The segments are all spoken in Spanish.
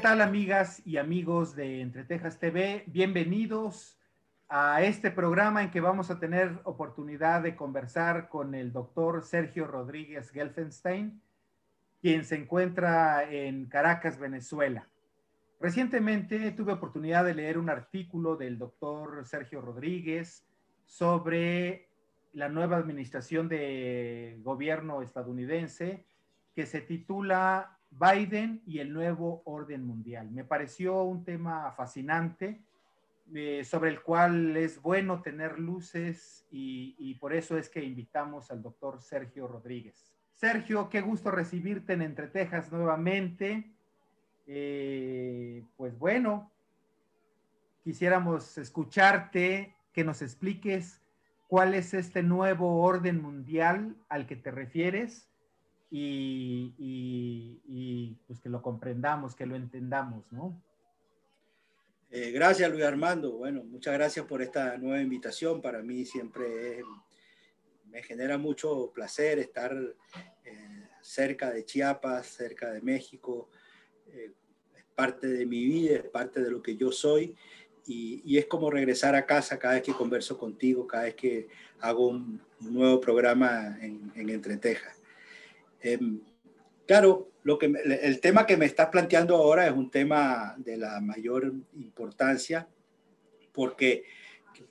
¿Qué tal amigas y amigos de Entre Tejas TV? Bienvenidos a este programa en que vamos a tener oportunidad de conversar con el doctor Sergio Rodríguez Gelfenstein, quien se encuentra en Caracas, Venezuela. Recientemente tuve oportunidad de leer un artículo del doctor Sergio Rodríguez sobre la nueva administración de gobierno estadounidense que se titula Biden y el nuevo orden mundial. Me pareció un tema fascinante eh, sobre el cual es bueno tener luces y, por eso es que invitamos al doctor Sergio Rodríguez. Sergio, qué gusto recibirte en Entre Tejas nuevamente. Eh, pues bueno, quisiéramos escucharte, que nos expliques cuál es este nuevo orden mundial al que te refieres y, pues que lo comprendamos, que lo entendamos, ¿no? Eh, gracias, Luis Armando. Bueno, muchas gracias por esta nueva invitación. Para mí siempre me genera mucho placer estar eh, cerca de Chiapas, cerca de México. Eh, es parte de mi vida, es parte de lo que yo soy. Y, es como regresar a casa cada vez que converso contigo, cada vez que hago un, nuevo programa en, en Entreteja. Em, claro, lo que, el tema que me estás planteando ahora es un tema de la mayor importancia porque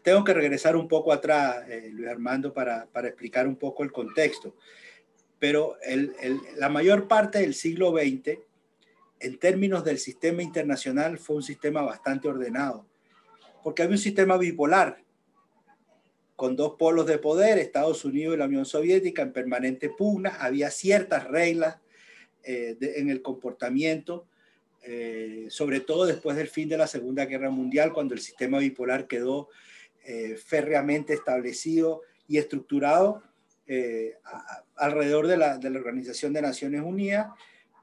tengo que regresar un poco atrás, eh, Luis Armando, para, para, explicar un poco el contexto. Pero el, el, la mayor parte del siglo XX, en términos del sistema internacional, fue un sistema bastante ordenado, porque había un sistema bipolar con dos polos de poder, Estados Unidos y la Unión Soviética, en permanente pugna. Había ciertas reglas eh, en el comportamiento, eh, sobre todo después del fin de la Segunda Guerra Mundial, cuando el sistema bipolar quedó eh, férreamente establecido y estructurado alrededor de la, de la Organización de Naciones Unidas.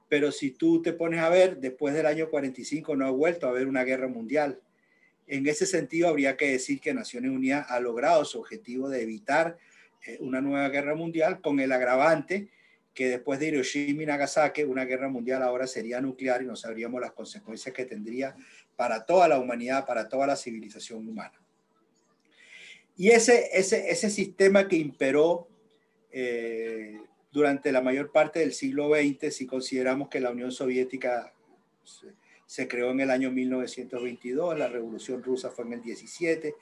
Pero si tú te pones a ver, después del año 45 no ha vuelto a haber una guerra mundial en ese sentido, habría que decir que Naciones Unidas ha logrado su objetivo de evitar eh, una nueva guerra mundial con el agravante que después de Hiroshima y Nagasaki, una guerra mundial ahora sería nuclear y no sabríamos las consecuencias que tendría para toda la humanidad, para toda la civilización humana. Y ese, ese, ese sistema que imperó eh, durante la mayor parte del siglo XX, si consideramos que la Unión Soviética se creó en el año 1922, la Revolución Rusa fue en el 17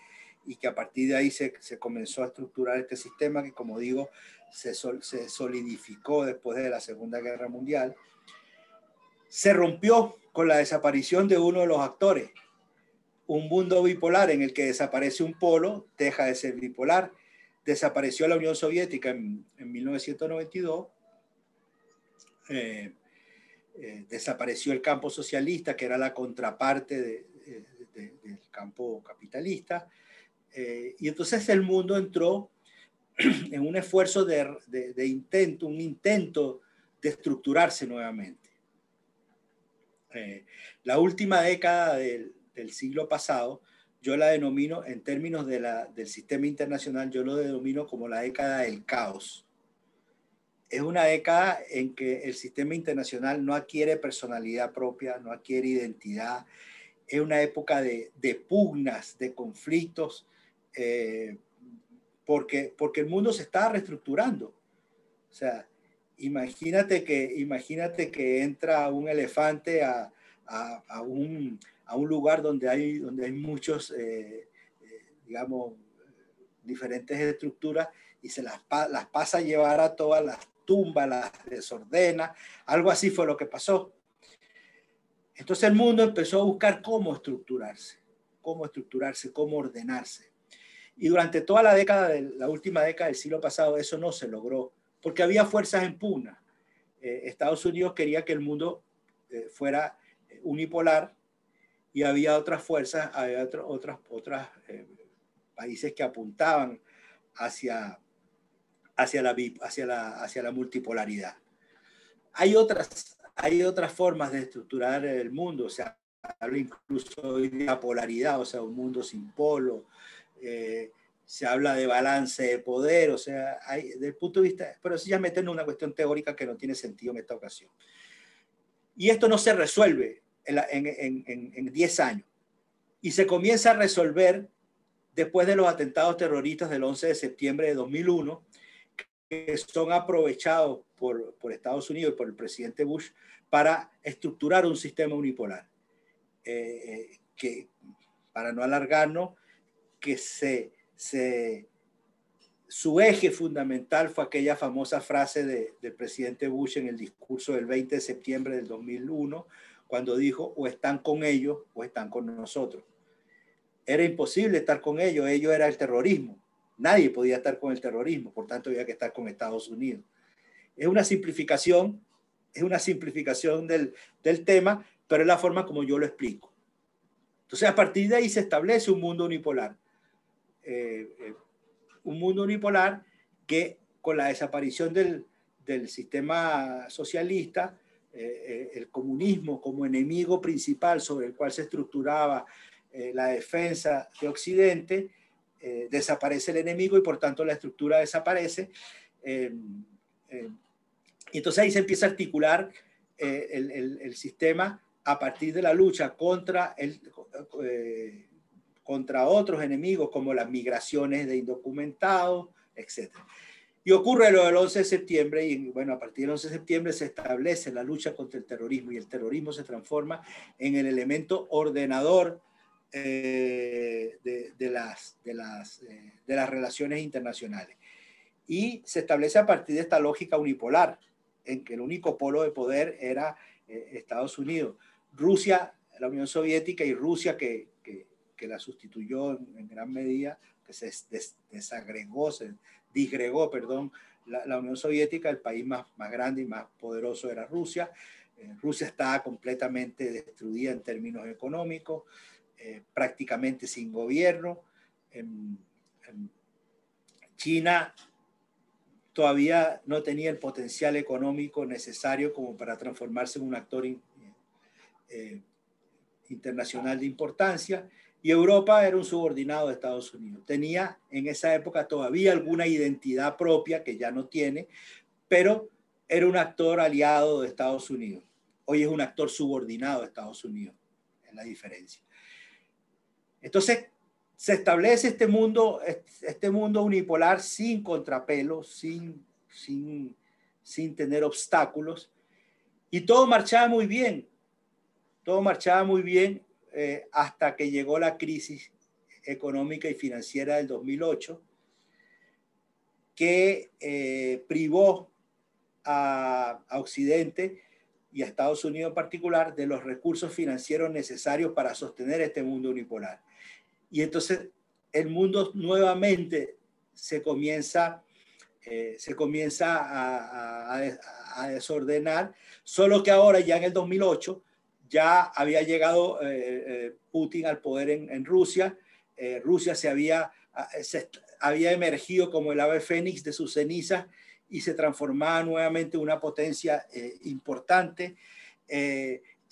y que a partir de ahí se, se comenzó a estructurar este sistema que, como digo, se, se solidificó después de la Segunda Guerra Mundial. Se rompió con la desaparición de uno de los actores. Un mundo bipolar en el que desaparece un polo, deja de ser bipolar. Desapareció la Unión Soviética en, en 1992. Eh, eh, desapareció el campo socialista, que era la contraparte del campo capitalista, eh, y entonces el mundo entró en un esfuerzo de, intento, un intento de estructurarse nuevamente. Eh, la última década del, siglo pasado, yo la denomino, en términos del sistema internacional, yo lo denomino como la década del caos es una década en que el sistema internacional no adquiere personalidad propia, no adquiere identidad. Es una época de, pugnas, de conflictos, eh, porque, porque el mundo se está reestructurando. O sea, imagínate que, imagínate que entra un elefante a, un, lugar donde hay, donde hay muchos, eh, eh, digamos, diferentes estructuras y se las, las pasa a llevar a todas las tumba, la desordena, algo así fue lo que pasó. Entonces el mundo empezó a buscar cómo estructurarse, cómo estructurarse, cómo ordenarse. Y durante toda la década, de, la última década del siglo pasado, eso no se logró, porque había fuerzas en pugna. Eh, Estados Unidos quería que el mundo eh, fuera eh, unipolar y había otras fuerzas, había otras, otras, otras países que apuntaban hacia hacia la, hacia la, hacia la multipolaridad. Hay otras, hay otras formas de estructurar el mundo, o sea, habla incluso de la polaridad, o sea, un mundo sin polo, eh, se habla de balance de poder, o sea, hay, desde el punto de vista, pero eso ya meten en una cuestión teórica que no tiene sentido en esta ocasión. Y esto no se resuelve en 10 años. Y se comienza a resolver después de los atentados terroristas del 11 de septiembre de 2001, que son aprovechados por, por Estados Unidos y por el presidente Bush para estructurar un sistema unipolar. Eh, eh, que, para no alargarnos, que se, se, su eje fundamental fue aquella famosa frase de, del presidente Bush en el discurso del 20 de septiembre del 2001, cuando dijo, o están con ellos o están con nosotros. Era imposible estar con ellos, ellos era el terrorismo. Nadie podía estar con el terrorismo, por tanto había que estar con Estados Unidos. Es una simplificación, es una simplificación del, del tema, pero es la forma como yo lo explico. Entonces, a partir de ahí se establece un mundo unipolar. Eh, eh, un mundo unipolar que con la desaparición del, del sistema socialista, eh, el comunismo como enemigo principal sobre el cual se estructuraba la defensa de Occidente, desaparece el enemigo y por tanto la estructura desaparece. entonces ahí se empieza a articular el, sistema a partir de la lucha contra, eh, contra otros enemigos como las migraciones de indocumentados, etc. Y ocurre lo del 11 de septiembre y bueno, a partir del 11 de septiembre se establece la lucha contra el terrorismo y el terrorismo se transforma en el elemento ordenador eh, de, las, de, las, eh, de las relaciones internacionales. Y se establece a partir de esta lógica unipolar, en que el único polo de poder era Estados Unidos. Rusia, la Unión Soviética y Rusia que, que, la sustituyó en, gran medida, que se desagregó, se disgregó, perdón, la, Unión Soviética, el país más, más grande y más poderoso era Rusia. Eh, Rusia estaba completamente destruida en términos económicos, eh, prácticamente sin gobierno. China todavía no tenía el potencial económico necesario como para transformarse en un actor eh, internacional de importancia y Europa era un subordinado de Estados Unidos. Tenía en esa época todavía alguna identidad propia que ya no tiene, pero era un actor aliado de Estados Unidos. Hoy es un actor subordinado de Estados Unidos, es la diferencia. Entonces, se establece este mundo, este mundo unipolar sin contrapelos, sin, sin, sin tener obstáculos, y todo marchaba muy bien todo marchaba muy bien eh, hasta que llegó la crisis económica y financiera del 2008, que eh, privó a, Occidente y a Estados Unidos en particular de los recursos financieros necesarios para sostener este mundo unipolar. Y entonces el mundo nuevamente se comienza, eh, se comienza a, a, desordenar, solo que ahora ya en el 2008 ya había llegado eh, eh, Putin al poder en, Rusia, eh, Rusia se había, había emergido como el ave fénix de sus cenizas y se transformaba nuevamente en una potencia importante.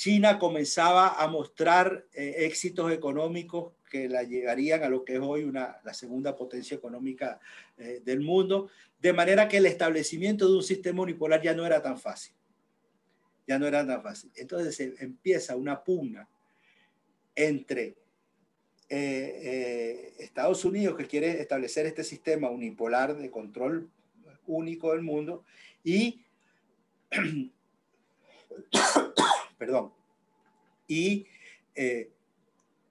China comenzaba a mostrar éxitos económicos que la llegarían a lo que es hoy una, la segunda potencia económica del mundo, de manera que el establecimiento de un sistema unipolar ya no era tan fácil ya no era tan fácil. Entonces empieza una pugna entre eh, eh, Estados Unidos, que quiere establecer este sistema unipolar de control único del mundo, y, perdón, y eh,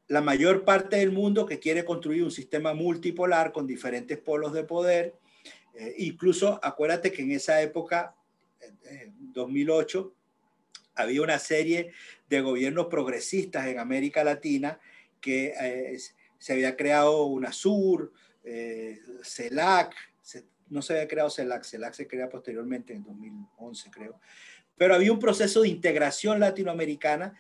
la mayor parte del mundo que quiere construir un sistema multipolar con diferentes polos de poder. incluso acuérdate que en esa época, 2008, había una serie de gobiernos progresistas en América Latina que eh, se había creado UNASUR, eh, CELAC, no se había creado CELAC, CELAC se crea posteriormente en 2011 creo, pero había un proceso de integración latinoamericana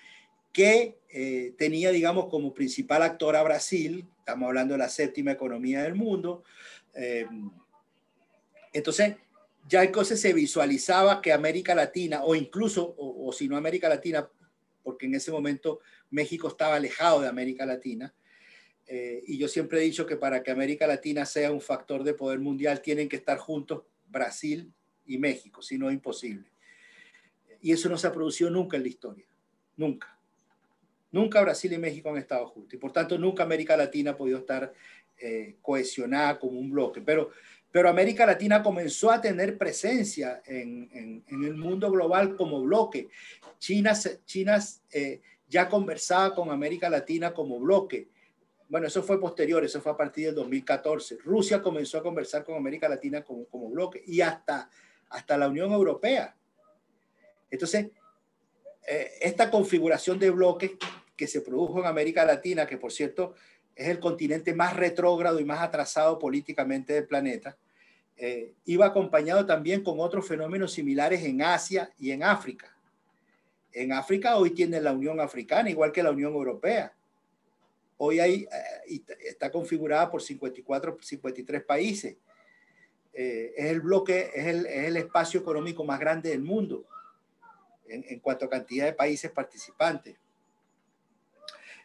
que eh, tenía, digamos, como principal actor a Brasil, estamos hablando de la séptima economía del mundo. Eh, entonces, ya entonces se visualizaba que América Latina, o incluso, o, si no América Latina, porque en ese momento México estaba alejado de América Latina, eh, y yo siempre he dicho que para que América Latina sea un factor de poder mundial, tienen que estar juntos Brasil y México, si no es imposible. Y eso no se ha producido nunca en la historia, nunca. Nunca Brasil y México han estado juntos y por tanto nunca América Latina ha podido estar eh, cohesionada como un bloque. Pero, pero América Latina comenzó a tener presencia en, el mundo global como bloque. China, China eh, ya conversaba con América Latina como bloque. Bueno, eso fue posterior, eso fue a partir del 2014. Rusia comenzó a conversar con América Latina como, como bloque y hasta, hasta la Unión Europea. Entonces, eh, esta configuración de bloques que se produjo en América Latina, que por cierto es el continente más retrógrado y más atrasado políticamente del planeta, eh, iba acompañado también con otros fenómenos similares en Asia y en África. En África hoy tiene la Unión Africana, igual que la Unión Europea. Hoy hay, eh, está configurada por 54, 53 países. es el bloque, es el, es el, espacio económico más grande del mundo en, cuanto a cantidad de países participantes.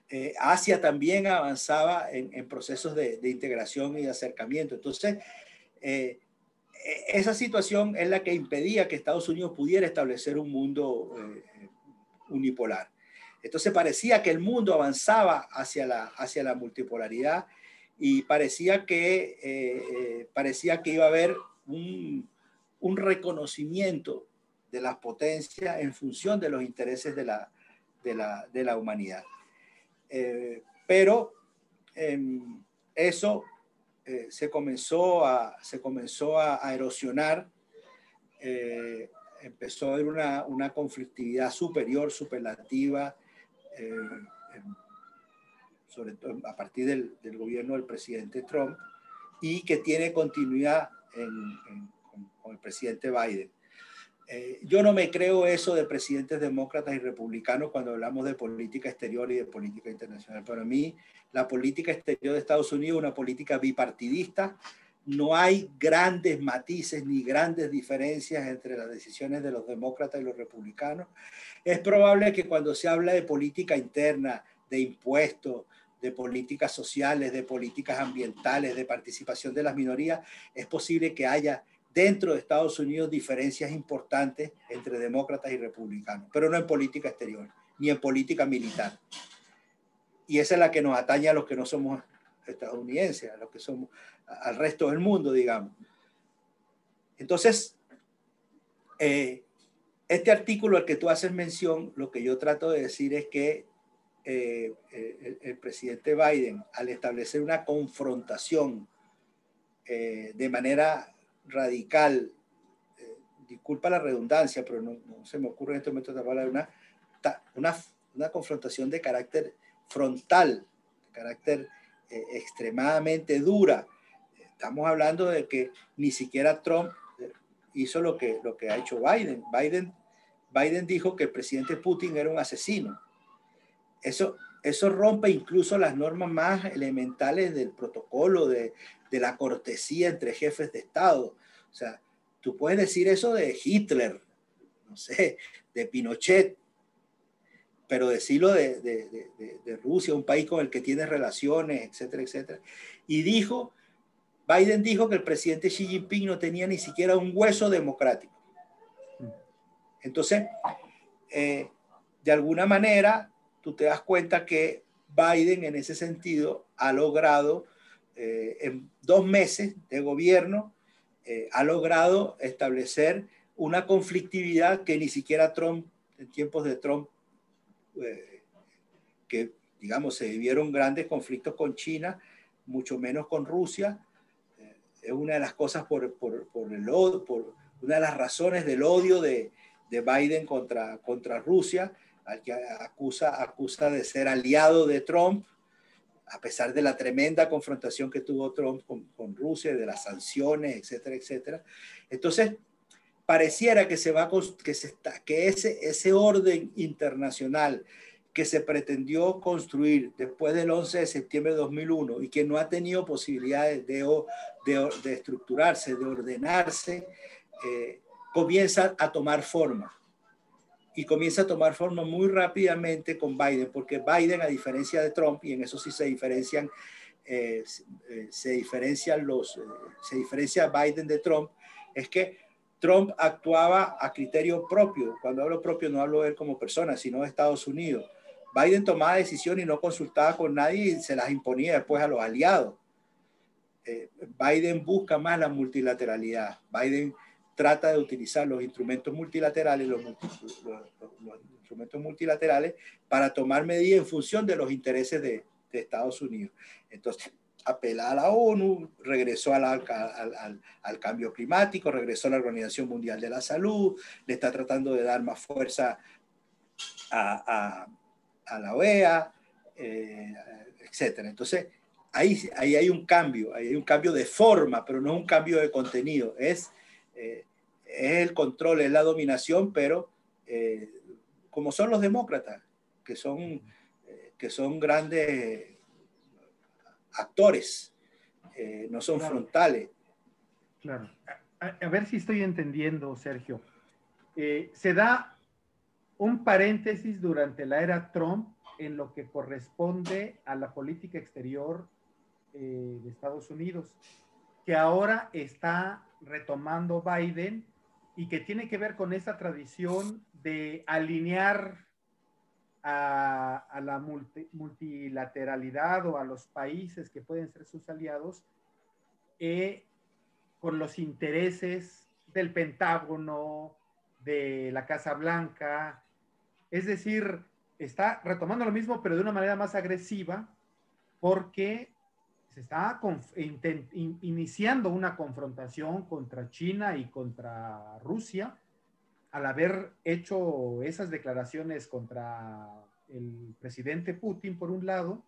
Eh, Asia también avanzaba en, procesos de, integración y de acercamiento. Entonces, eh, e, esa situación es la que impedía que Estados Unidos pudiera establecer un mundo eh, unipolar. Entonces parecía que el mundo avanzaba hacia la, hacia la multipolaridad y parecía que, parecía que iba a haber un, un, reconocimiento de las potencias en función de los intereses de la, de la, de la humanidad. Eh, pero em, eso eh, se, comenzó a, se comenzó a, erosionar, eh, empezó a haber una, una conflictividad superior, superlativa, em, sobre todo a partir del, del, gobierno del presidente Trump, y que tiene continuidad con el presidente Biden. Eh, yo no me creo eso de presidentes demócratas y republicanos cuando hablamos de política exterior y de política internacional. Para mí, la política exterior de Estados Unidos es una política bipartidista. No hay grandes matices ni grandes diferencias entre las decisiones de los demócratas y los republicanos. Es probable que cuando se habla de política interna, de impuestos, de políticas sociales, de políticas ambientales, de participación de las minorías, es posible que haya dentro de Estados Unidos diferencias importantes entre demócratas y republicanos, pero no en política exterior, ni en política militar. Y esa es la que nos atañe a los que no somos estadounidenses, a los que somos al resto del mundo, digamos. Entonces, eh, este artículo al que tú haces mención, lo que yo trato de decir es que eh, el, el, presidente Biden, al establecer una confrontación eh, de manera radical, eh, disculpa la redundancia, pero no, se me ocurre en este momento hablar de una, una, una, confrontación de carácter frontal, de carácter eh, extremadamente dura. Estamos hablando de que ni siquiera Trump eh, hizo lo que, lo que ha hecho Biden. Biden. Biden dijo que el presidente Putin era un asesino. Eso, eso rompe incluso las normas más elementales del protocolo de, de la cortesía entre jefes de Estado. O sea, tú puedes decir eso de Hitler, no sé, de Pinochet, pero decirlo de, de, de, Rusia, un país con el que tiene relaciones, etcétera, etcétera. Y dijo, Biden dijo que el presidente Xi Jinping no tenía ni siquiera un hueso democrático. Entonces, eh, de alguna manera, tú te das cuenta que Biden en ese sentido ha logrado eh, en dos meses de gobierno eh, ha logrado establecer una conflictividad que ni siquiera Trump, en tiempos de Trump, eh, que digamos se vivieron grandes conflictos con China, mucho menos con Rusia, es una de las cosas por, por, por, el, por una de las razones del odio de, de Biden contra, contra Rusia, al que acusa, acusa de ser aliado de Trump, a pesar de la tremenda confrontación que tuvo Trump con, Rusia, de las sanciones, etcétera, etcétera. Entonces, pareciera que se va que se está, que ese, ese orden internacional que se pretendió construir después del 11 de septiembre de 2001 y que no ha tenido posibilidades de, de, estructurarse, de ordenarse, eh, comienza a tomar forma y comienza a tomar forma muy rápidamente con Biden, porque Biden, a diferencia de Trump, y en eso sí se diferencian, eh, eh, se diferencian los, eh, se diferencia Biden de Trump, es que Trump actuaba a criterio propio. Cuando hablo propio no hablo de él como persona, sino de Estados Unidos. Biden tomaba decisiones y no consultaba con nadie y se las imponía después a los aliados. Eh, Biden busca más la multilateralidad. Biden trata de utilizar los instrumentos multilaterales, los, instrumentos multilaterales para tomar medidas en función de los intereses de, de Estados Unidos. Entonces, apela a la ONU, regresó al, al, al, cambio climático, regresó a la Organización Mundial de la Salud, le está tratando de dar más fuerza a, a, la OEA, eh, etc. Entonces, ahí, ahí hay un cambio, ahí hay un cambio de forma, pero no un cambio de contenido. Es, eh, es el control, es la dominación, pero eh, como son los demócratas, que son, que son grandes actores, eh, no son frontales. Claro. A, ver si estoy entendiendo, Sergio. Eh, se da un paréntesis durante la era Trump en lo que corresponde a la política exterior eh, de Estados Unidos, que ahora está retomando Biden y que tiene que ver con esa tradición de alinear a, la multilateralidad o a los países que pueden ser sus aliados eh, con los intereses del Pentágono, de la Casa Blanca. Es decir, está retomando lo mismo, pero de una manera más agresiva, porque se está iniciando una confrontación contra China y contra Rusia al haber hecho esas declaraciones contra el presidente Putin, por un lado,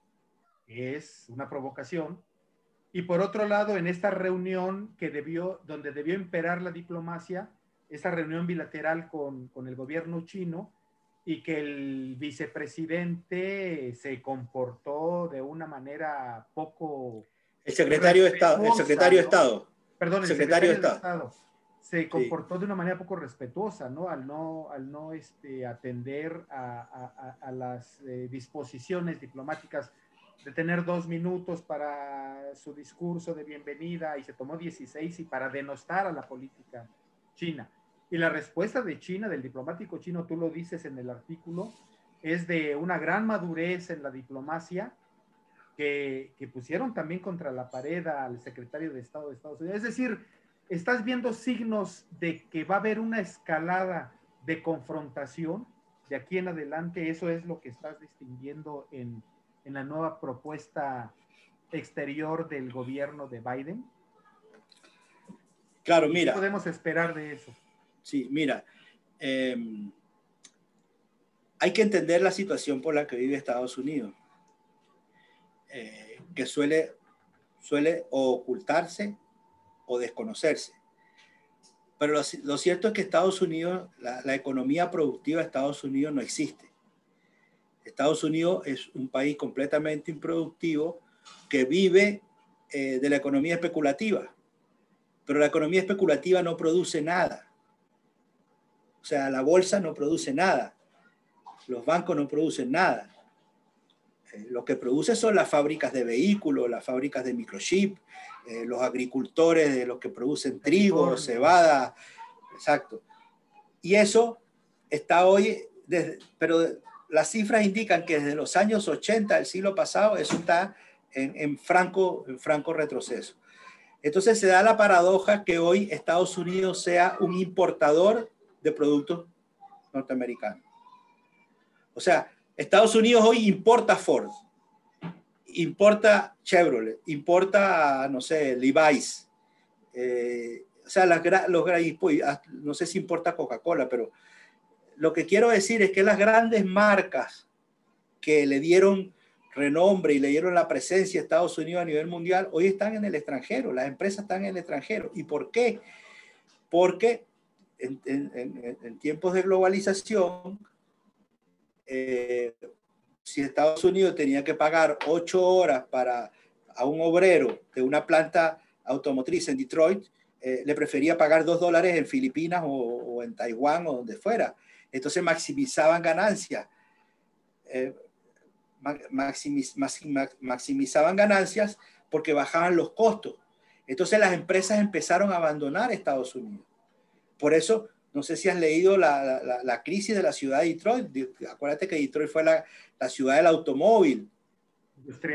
es una provocación, y por otro lado, en esta reunión que debió, donde debió imperar la diplomacia, esta reunión bilateral con, con el gobierno chino, y que el vicepresidente se comportó de una manera poco... El secretario de Estado, el secretario de Estado. Perdón, el secretario, de Estado se comportó de una manera poco respetuosa, ¿no? Al no, al no este, atender a, a, a las eh, disposiciones diplomáticas de tener dos minutos para su discurso de bienvenida y se tomó 16 y para denostar a la política china. Y la respuesta de China, del diplomático chino, tú lo dices en el artículo, es de una gran madurez en la diplomacia que, que pusieron también contra la pared al secretario de Estado de Estados Unidos. Es decir, estás viendo signos de que va a haber una escalada de confrontación de aquí en adelante. Eso es lo que estás distinguiendo en, la nueva propuesta exterior del gobierno de Biden. Claro, mira. ¿Qué podemos esperar de eso? Sí, mira. Em, hay que entender la situación por la que vive Estados Unidos, eh, que suele, suele ocultarse o desconocerse. Pero lo, cierto es que Estados Unidos, la, economía productiva de Estados Unidos no existe. Estados Unidos es un país completamente improductivo que vive eh, de la economía especulativa. Pero la economía especulativa no produce nada. O sea, la bolsa no produce nada. Los bancos no producen nada. Eh, lo que produce son las fábricas de vehículos, las fábricas de microchip, eh, los agricultores de los que producen trigo, cebada, exacto. Y eso está hoy, desde, pero las cifras indican que desde los años 80 del siglo pasado eso está en, franco, en franco retroceso. Entonces se da la paradoja que hoy Estados Unidos sea un importador de productos norteamericanos. O sea, Estados Unidos hoy importa Ford, importa Chevrolet, importa, no sé, Levi's. Eh, o sea, las, los, pues, no sé si importa Coca-Cola, pero lo que quiero decir es que las grandes marcas que le dieron renombre y le dieron la presencia a Estados Unidos a nivel mundial, hoy están en el extranjero, las empresas están en el extranjero. ¿Y por qué? Porque en, en tiempos de globalización, eh, si Estados Unidos tenía que pagar ocho horas para a un obrero de una planta automotriz en Detroit, eh, le prefería pagar dos dólares en Filipinas o, en Taiwán o donde fuera. Entonces maximizaban ganancias. Eh, maximizaban ganancias porque bajaban los costos. Entonces las empresas empezaron a abandonar Estados Unidos. Por eso no sé si has leído la, la, crisis de la ciudad de Detroit. Acuérdate que Detroit fue la, la ciudad del automóvil,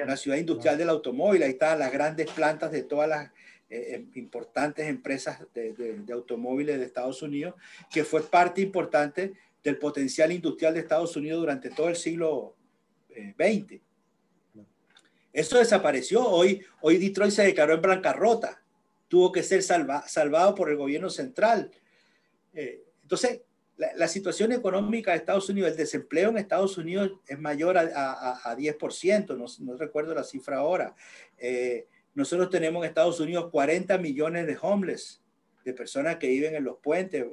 la ciudad industrial del automóvil. Ahí estaban las grandes plantas de todas las eh, eh, importantes empresas de, de, automóviles de Estados Unidos, que fue parte importante del potencial industrial de Estados Unidos durante todo el siglo XX. Eh, Eso desapareció. Hoy, hoy Detroit se declaró en bancarrota. Tuvo que ser salvado por el gobierno central. Entonces, la, situación económica de Estados Unidos, el desempleo en Estados Unidos es mayor a, a, 10%, no, no, recuerdo la cifra ahora. Eh, nosotros tenemos en Estados Unidos 40 millones de homeless, de personas que viven en los puentes,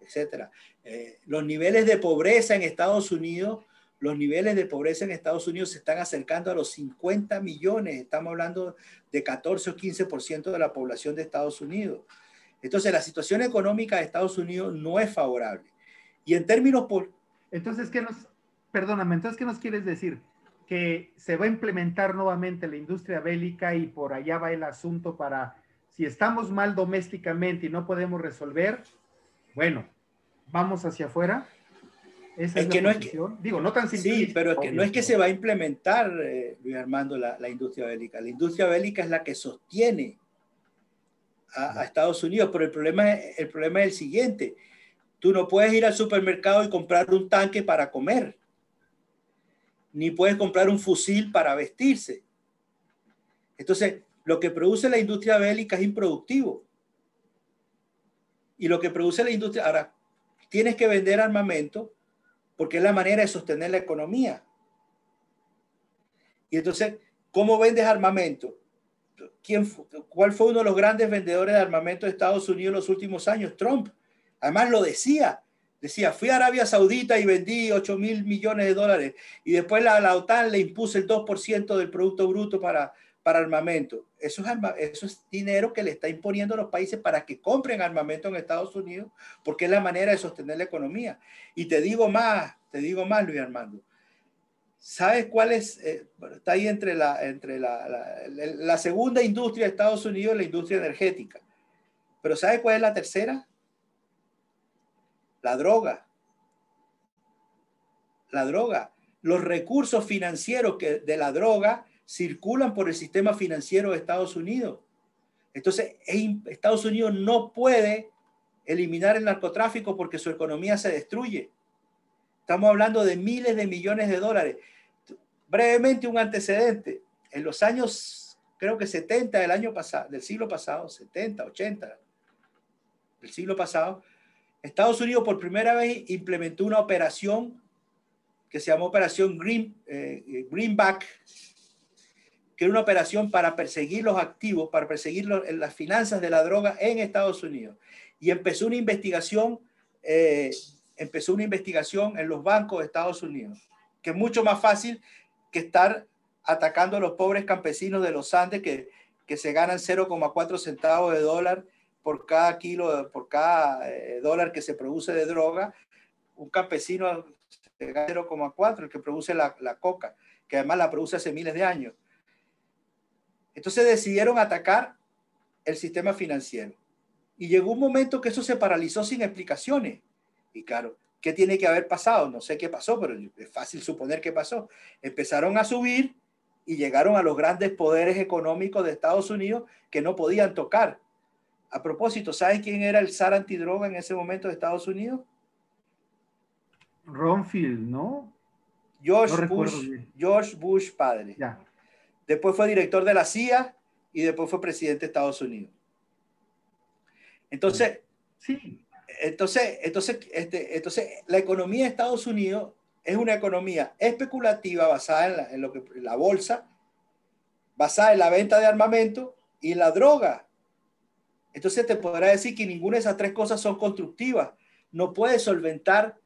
etc. Eh, los niveles de pobreza en Estados Unidos, los niveles de pobreza en Estados Unidos se están acercando a los 50 millones. Estamos hablando de 14 o 15% de la población de Estados Unidos. Entonces, la situación económica de Estados Unidos no es favorable. Y en términos por... Entonces, ¿qué nos, perdóname, entonces, ¿qué nos quieres decir? Que se va a implementar nuevamente la industria bélica y por allá va el asunto para, si estamos mal domésticamente y no podemos resolver, bueno, vamos hacia afuera. Esa es, que no es que, digo, no tan simple. Sí, pero es que no es que se va a implementar, eh, Luis Armando, la, la, industria bélica. La industria bélica es la que sostiene a, a, Estados Unidos, pero el problema, el problema es el siguiente Tú no puedes ir al supermercado y comprar un tanque para comer, ni puedes comprar un fusil para vestirse. Entonces, lo que produce la industria bélica es improductivo. Y lo que produce la industria, ahora, tienes que vender armamento porque es la manera de sostener la economía. Y entonces, ¿cómo vendes armamento? ¿Quién, ¿Cuál fue uno de los grandes vendedores de armamento de Estados Unidos en los últimos años? Trump. Además lo decía, decía, fui a Arabia Saudita y vendí 8 mil millones de dólares y después la, la OTAN le impuso el 2% del Producto Bruto para, para armamento. Eso es, eso es dinero que le está imponiendo a los países para que compren armamento en Estados Unidos, porque es la manera de sostener la economía. Y te digo más, te digo más, Luis Armando. ¿Sabes cuál es? Eh, está ahí entre, la, entre la, la, segunda industria de Estados Unidos, la industria energética. Pero ¿sabes cuál es la tercera? la droga. La droga. Los recursos financieros que de la droga circulan por el sistema financiero de Estados Unidos. Entonces, Estados Unidos no puede eliminar el narcotráfico porque su economía se destruye. Estamos hablando de miles de millones de dólares. Brevemente un antecedente. En los años, creo que 70 del año pasado, del siglo pasado, 70, 80 del siglo pasado, Estados Unidos por primera vez implementó una operación que se llamó Operación Green, eh, Greenback, que era una operación para perseguir los activos, para perseguir las finanzas de la droga en Estados Unidos. Y empezó una investigación, eh, empezó una investigación en los bancos de Estados Unidos, que es mucho más fácil que estar atacando a los pobres campesinos de los Andes que, que se ganan 0,4 centavos de dólar por cada kilo, por cada eh, dólar que se produce de droga, un campesino 0,4, el que produce la, la, coca, que además la produce hace miles de años. Entonces decidieron atacar el sistema financiero. Y llegó un momento que eso se paralizó sin explicaciones. Y claro, ¿qué tiene que haber pasado? No sé qué pasó, pero es fácil suponer qué pasó. Empezaron a subir y llegaron a los grandes poderes económicos de Estados Unidos que no podían tocar a propósito, ¿sabes quién era el zar antidroga en ese momento de Estados Unidos? Ronfield, ¿no? George, Bush, George Bush padre. Ya. Después fue director de la CIA y después fue presidente de Estados Unidos. Entonces, sí. Entonces, entonces, este, entonces, la economía de Estados Unidos es una economía especulativa basada en la, en lo que, en la bolsa, basada en la venta de armamento y la droga. Entonces te podrá decir que ninguna de esas tres cosas son constructivas. No puede solventar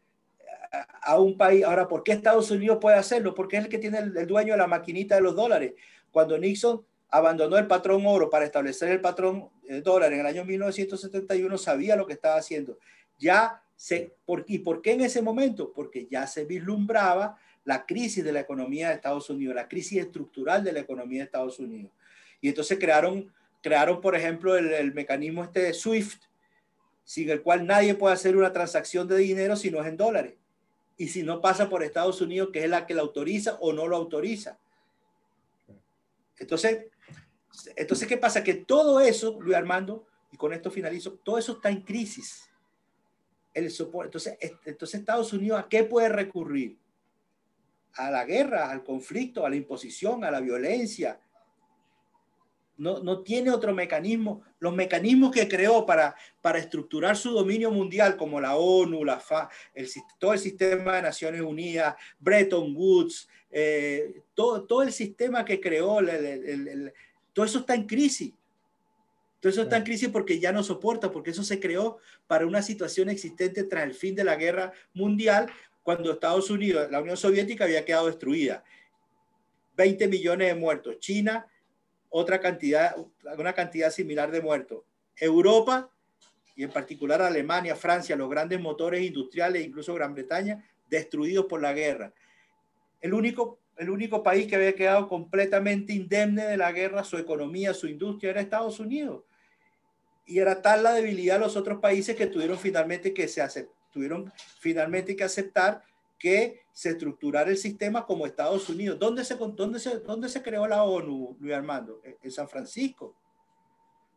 a un país. Ahora, ¿por qué Estados Unidos puede hacerlo? Porque es el que tiene el, dueño de la maquinita de los dólares. Cuando Nixon abandonó el patrón oro para establecer el patrón dólar en el año 1971, sabía lo que estaba haciendo. Ya se, por, ¿Y por qué en ese momento? Porque ya se vislumbraba la crisis de la economía de Estados Unidos, la crisis estructural de la economía de Estados Unidos. Y entonces crearon crearon, por ejemplo, el, mecanismo este de SWIFT sin el cual nadie puede hacer una transacción de dinero si no es en dólares. Y si no pasa por Estados Unidos, que es la que la autoriza o no lo autoriza. Entonces, entonces, ¿qué pasa? Que todo eso, Luis Armando, y con esto finalizo, todo eso está en crisis. El soporte. Entonces, entonces, Estados Unidos, ¿a qué puede recurrir? A la guerra, al conflicto, a la imposición, a la violencia, no, no, tiene otro mecanismo. Los mecanismos que creó para, para estructurar su dominio mundial, como la ONU, la FA, el, todo el sistema de Naciones Unidas, Bretton Woods, eh, todo, todo el sistema que creó, todo eso está en crisis. Todo eso está en crisis porque ya no soporta, porque eso se creó para una situación existente tras el fin de la guerra mundial, cuando Estados Unidos, la Unión Soviética había quedado destruida. 20 millones de muertos. China otra cantidad, una cantidad similar de muertos. Europa, y en particular Alemania, Francia, los grandes motores industriales, incluso Gran Bretaña, destruidos por la guerra. El único, el único país que había quedado completamente indemne de la guerra, su economía, su industria, era Estados Unidos. Y era tal la debilidad de los otros países que tuvieron finalmente que, se tuvieron finalmente que aceptar que se estructurara el sistema como Estados Unidos. ¿Dónde se, dónde se, dónde se creó la ONU, Luis Armando? En San Francisco.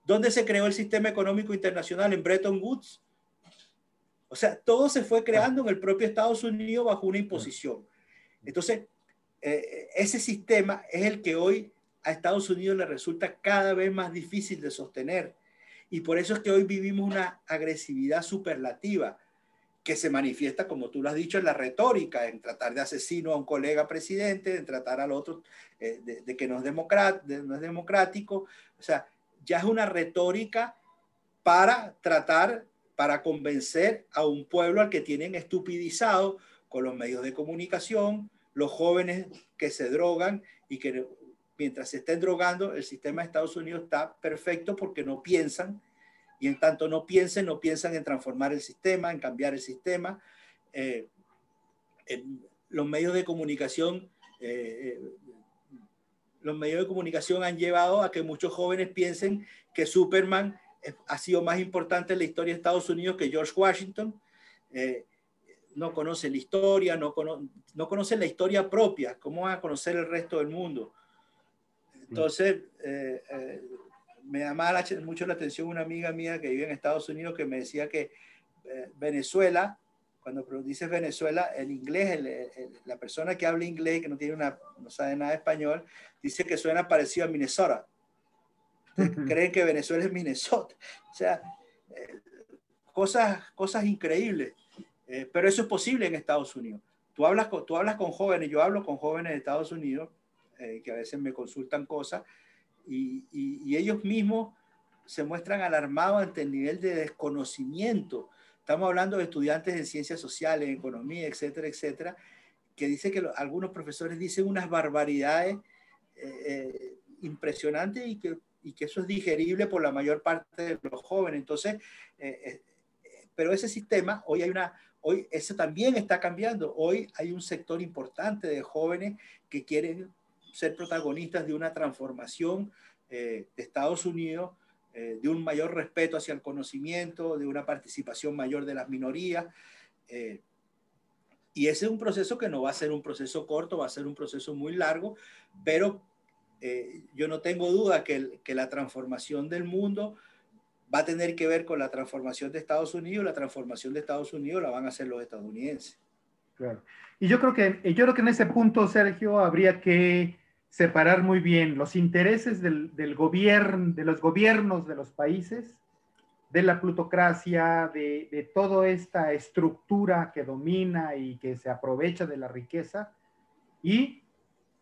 ¿Dónde se creó el sistema económico internacional? En Bretton Woods. O sea, todo se fue creando en el propio Estados Unidos bajo una imposición. Entonces, eh, ese sistema es el que hoy a Estados Unidos le resulta cada vez más difícil de sostener. Y por eso es que hoy vivimos una agresividad superlativa que se manifiesta, como tú lo has dicho, en la retórica, en tratar de asesino a un colega presidente, en tratar al otro eh, de, que no es, no es democrático. O sea, ya es una retórica para tratar, para convencer a un pueblo al que tienen estupidizado con los medios de comunicación, los jóvenes que se drogan y que mientras se estén drogando, el sistema de Estados Unidos está perfecto porque no piensan y en tanto no piensen, no piensan en transformar el sistema, en cambiar el sistema. Eh, los medios de comunicación, eh, eh, los medios de comunicación han llevado a que muchos jóvenes piensen que Superman ha sido más importante en la historia de Estados Unidos que George Washington. No conocen la historia, no, no conocen la historia propia, ¿cómo van a conocer el resto del mundo? Entonces, me llamaba mucho la atención una amiga mía que vive en Estados Unidos que me decía que eh, Venezuela, cuando dices Venezuela, en inglés, la persona que habla inglés, que no, tiene una, no sabe nada de español, dice que suena parecido a Minnesota. Creen que Venezuela es Minnesota. O sea, eh, cosas, cosas increíbles. Eh, pero eso es posible en Estados Unidos. Tú hablas, con, tú hablas con jóvenes, yo hablo con jóvenes de Estados Unidos, que a veces me consultan cosas, y, ellos mismos se muestran alarmados ante el nivel de desconocimiento. Estamos hablando de estudiantes en ciencias sociales, en economía, etcétera, etcétera, que dice que algunos profesores dicen unas barbaridades eh, eh, impresionantes y que, y que eso es digerible por la mayor parte de los jóvenes. Entonces, eh, pero ese sistema, hoy hay una, hoy eso también está cambiando. Hoy hay un sector importante de jóvenes que quieren ser protagonistas de una transformación eh, de Estados Unidos, eh, de un mayor respeto hacia el conocimiento, de una participación mayor de las minorías. Eh, y ese es un proceso que no va a ser un proceso corto, va a ser un proceso muy largo, pero yo no tengo duda que, que la transformación del mundo va a tener que ver con la transformación de Estados Unidos. La transformación de Estados Unidos la van a hacer los estadounidenses. Claro. Y yo creo que, yo creo que en ese punto, Sergio, habría que separar muy bien los intereses del, gobierno, de los gobiernos de los países, de la plutocracia, de, toda esta estructura que domina y que se aprovecha de la riqueza, y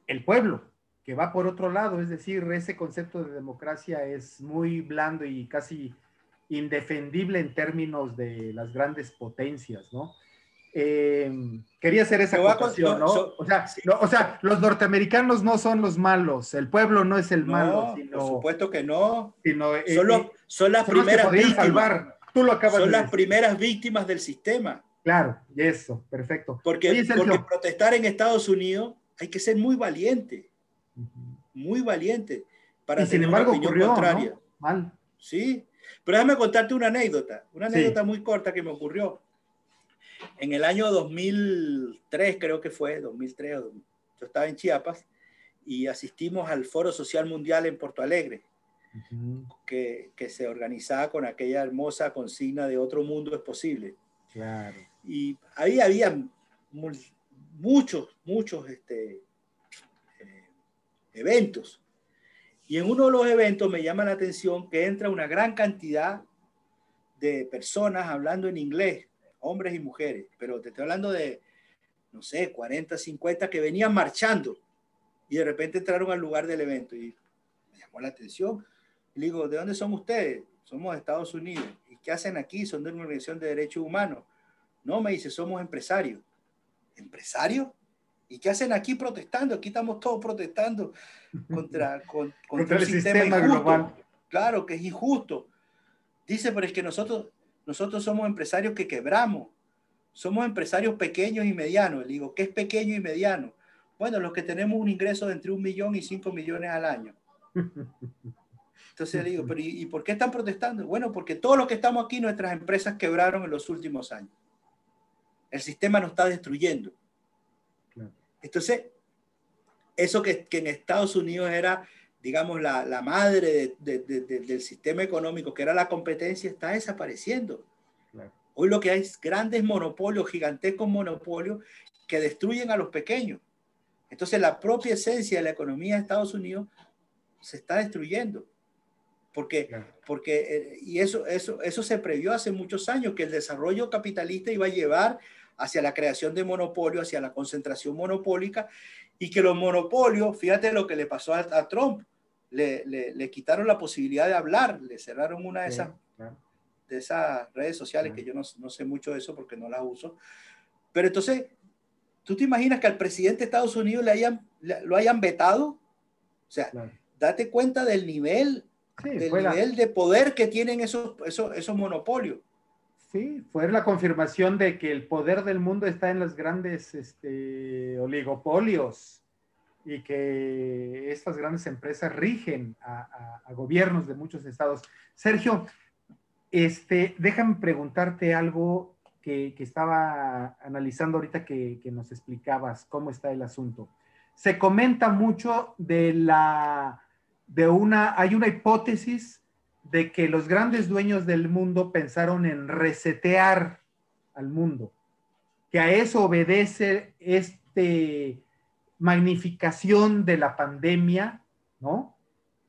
el pueblo, que va por otro lado, es decir, ese concepto de democracia es muy blando y casi indefendible en términos de las grandes potencias, ¿no? Eh, quería hacer esa acotación, ¿no? o, sea, los norteamericanos no son los malos, el pueblo no es el malo. Sino, por supuesto que no. Sino, eh, eh, son, las primeras víctimas. Tú lo acabas son las primeras víctimas del sistema. Claro, eso, perfecto. Porque, porque protestar en Estados Unidos hay que ser muy valiente, muy valiente para y sin embargo, ocurrió, contraria. Mal. Sí, Pero déjame contarte una anécdota, una anécdota muy corta que me ocurrió. En el año 2003, creo que fue, 2003, yo estaba en Chiapas y asistimos al Foro Social Mundial en Porto Alegre, que, que, se organizaba con aquella hermosa consigna de otro mundo es posible. Claro. Y ahí había muchos, muchos este, eventos. Y en uno de los eventos me llama la atención que entra una gran cantidad de personas hablando en inglés, hombres y mujeres, pero te estoy hablando de, no sé, 40, 50 que venían marchando y de repente entraron al lugar del evento y me llamó la atención. Le digo, ¿de dónde son ustedes? Somos de Estados Unidos. ¿Y qué hacen aquí? Son de una organización de derechos humanos. No, me dice, somos empresarios. ¿Empresarios? ¿Y qué hacen aquí protestando? Aquí estamos todos protestando contra, contra, el sistema, global. Claro que es injusto. Dice, pero es que nosotros, nosotros somos empresarios que quebramos. Somos empresarios pequeños y medianos. Le digo, ¿qué es pequeño y mediano? Bueno, los que tenemos un ingreso de entre un millón y cinco millones al año. Entonces le digo, pero ¿y, por qué están protestando? Bueno, porque todos los que estamos aquí, nuestras empresas quebraron en los últimos años. El sistema nos está destruyendo. Entonces, eso que, en Estados Unidos era, digamos, la, madre del sistema económico, que era la competencia, está desapareciendo. Hoy lo que hay es grandes monopolios, gigantescos monopolios que destruyen a los pequeños. Entonces la propia esencia de la economía de Estados Unidos se está destruyendo. Porque, porque eh, y eso, eso, eso se previó hace muchos años, que el desarrollo capitalista iba a llevar hacia la creación de monopolio, hacia la concentración monopólica, y que los monopolios, fíjate lo que le pasó a, Trump, le, le, quitaron la posibilidad de hablar, le cerraron una de esas, de esas redes sociales, que yo no, no sé mucho de eso porque no las uso, pero entonces ¿Tú te imaginas que al presidente de Estados Unidos le hayan, lo hayan vetado? O sea, date cuenta del nivel, del nivel de poder que tienen esos, esos, esos monopolios. Sí, fue la confirmación de que el poder del mundo está en los grandes este, oligopolios y que estas grandes empresas rigen a, gobiernos de muchos estados. Sergio, este, déjame preguntarte algo que, estaba analizando ahorita que, nos explicabas cómo está el asunto. Se comenta mucho de la, de una, hay una hipótesis de que los grandes dueños del mundo pensaron en resetear al mundo, que a eso obedece este magnificación de la pandemia, ¿no?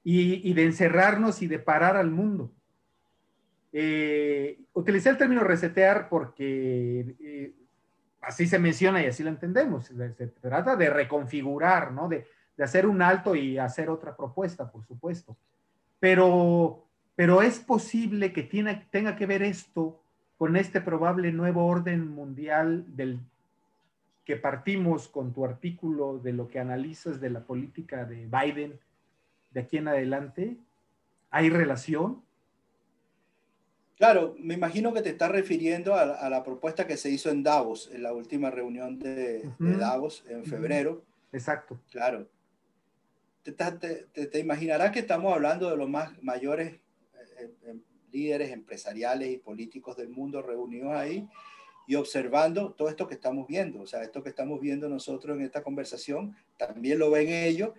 Y, y de encerrarnos y de parar al mundo. Eh, utilicé el término resetear porque eh, así se menciona y así lo entendemos. Se, trata de reconfigurar, ¿no? De, hacer un alto y hacer otra propuesta, por supuesto. Pero, pero es posible que tiene, tenga que ver esto con este probable nuevo orden mundial del que partimos con tu artículo de lo que analizas de la política de Biden de aquí en adelante. ¿Hay relación? Claro, me imagino que te estás refiriendo a, la propuesta que se hizo en Davos, en la última reunión de, Davos en febrero. Exacto. Claro. Te, te, imaginarás que estamos hablando de los más mayores eh, líderes empresariales y políticos del mundo reunidos ahí y observando todo esto que estamos viendo. O sea, esto que estamos viendo nosotros en esta conversación, también lo ven ellos,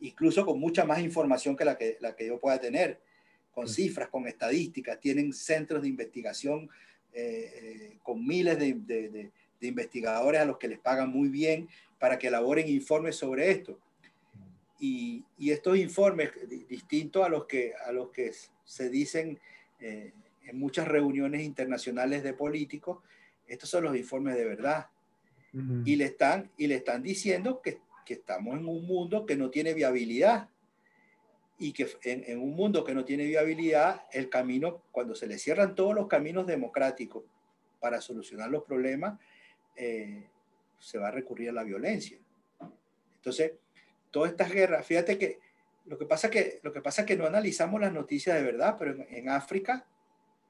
incluso con mucha más información que la que, la que yo pueda tener con cifras, con estadísticas, tienen centros de investigación eh, eh, con miles de, investigadores a los que les pagan muy bien para que elaboren informes sobre esto. Y, estos informes, distintos a los que, a los que se dicen eh, en muchas reuniones internacionales de políticos, estos son los informes de verdad. y, le están, y le están diciendo que, que estamos en un mundo que no tiene viabilidad y que en, un mundo que no tiene viabilidad, el camino, cuando se le cierran todos los caminos democráticos para solucionar los problemas, eh, se va a recurrir a la violencia. Entonces, todas estas guerras, fíjate que lo que pasa que, lo que, pasa es que no analizamos las noticias de verdad, pero en, África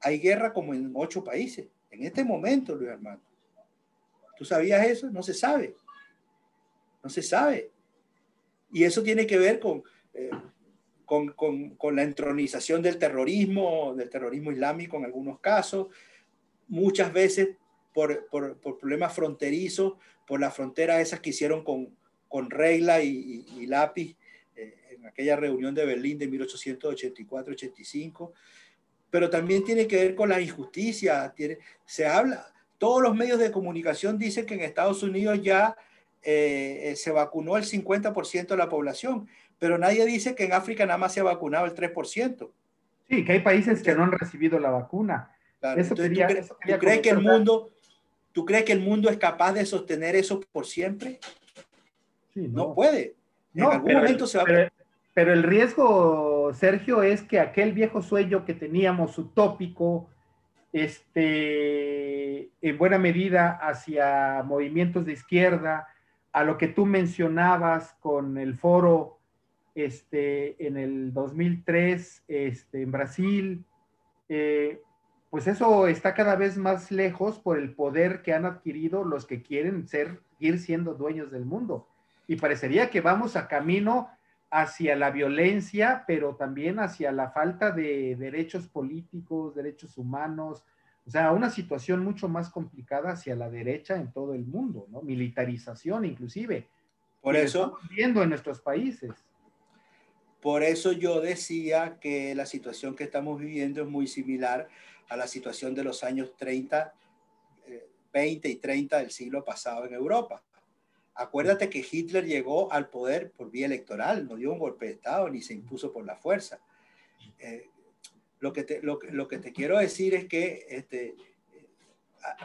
hay guerra como en ocho países. En este momento, Luis Armando. ¿Tú sabías eso? No se sabe. No se sabe. Y eso tiene que ver con, eh, con, con, con, la entronización del terrorismo, del terrorismo islámico en algunos casos, muchas veces por, por, por problemas fronterizos, por la frontera esas que hicieron con, regla y, y, lápiz eh, en aquella reunión de Berlín de 1884-85, pero también tiene que ver con la injusticia. Tiene, se habla, todos los medios de comunicación dicen que en Estados Unidos ya eh, se vacunó el 50% de la población, pero nadie dice que en África nada más se ha vacunado el 3%. Sí, que hay países que no han recibido la vacuna. Eso quería, ¿tú, crees que el mundo, ¿Tú crees que el mundo es capaz de sostener eso por siempre? Sí, no. puede. En algún momento se va a... pero el riesgo, Sergio, es que aquel viejo sueño que teníamos utópico, este, en buena medida hacia movimientos de izquierda, a lo que tú mencionabas con el foro este, en el 2003 este, en Brasil, eh, pues eso está cada vez más lejos por el poder que han adquirido los que quieren ser, ir siendo dueños del mundo. Y parecería que vamos a camino hacia la violencia, pero también hacia la falta de derechos políticos, derechos humanos, o sea, una situación mucho más complicada hacia la derecha en todo el mundo, ¿no? Militarización inclusive. Por eso... Viendo en nuestros países. Por eso yo decía que la situación que estamos viviendo es muy similar a la situación de los años 30, 20 eh, y 30 del siglo pasado en Europa. Acuérdate que Hitler llegó al poder por vía electoral, no dio un golpe de Estado ni se impuso por la fuerza. Eh, lo, que te, lo, lo, que te quiero decir es que este,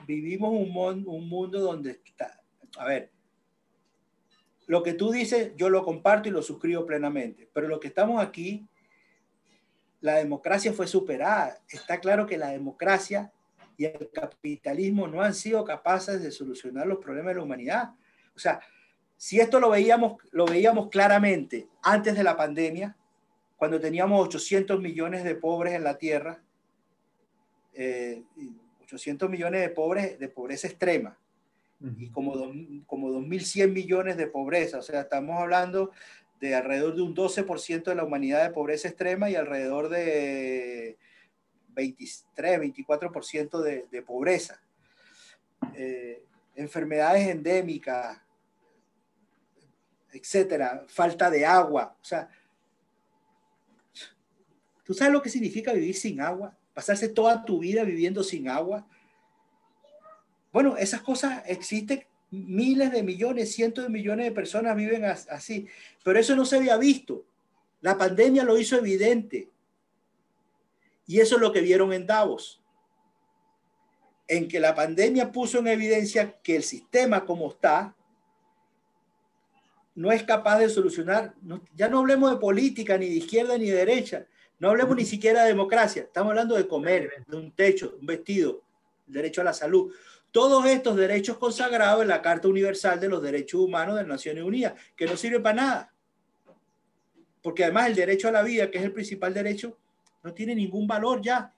vivimos un, un mundo donde está, a ver, lo que tú dices, yo lo comparto y lo suscribo plenamente, pero lo que estamos aquí, la democracia fue superada. Está claro que la democracia y el capitalismo no han sido capaces de solucionar los problemas de la humanidad. O sea, si esto lo veíamos, lo veíamos claramente antes de la pandemia, cuando teníamos 800 millones de pobres en la Tierra, 800 eh, millones de pobres de pobreza extrema, y como, como 2.100 millones de pobreza. O sea, estamos hablando de alrededor de un 12% de la humanidad de pobreza extrema y alrededor de 23, 24% de, de pobreza. Eh, enfermedades endémicas, etcétera, falta de agua. O sea, ¿tú sabes lo que significa vivir sin agua? Pasarse toda tu vida viviendo sin agua. Bueno, esas cosas existen, miles de millones, cientos de millones de personas viven así, pero eso no se había visto. La pandemia lo hizo evidente. Y eso es lo que vieron en Davos. En que la pandemia puso en evidencia que el sistema como está no es capaz de solucionar, ya no hablemos de política, ni de izquierda, ni de derecha, no hablemos ni siquiera de democracia, estamos hablando de comer, de un techo, un vestido, derecho a la salud todos estos derechos consagrados en la Carta Universal de los Derechos Humanos de las Naciones Unidas, que no sirve para nada. Porque además el derecho a la vida, que es el principal derecho, no tiene ningún valor ya.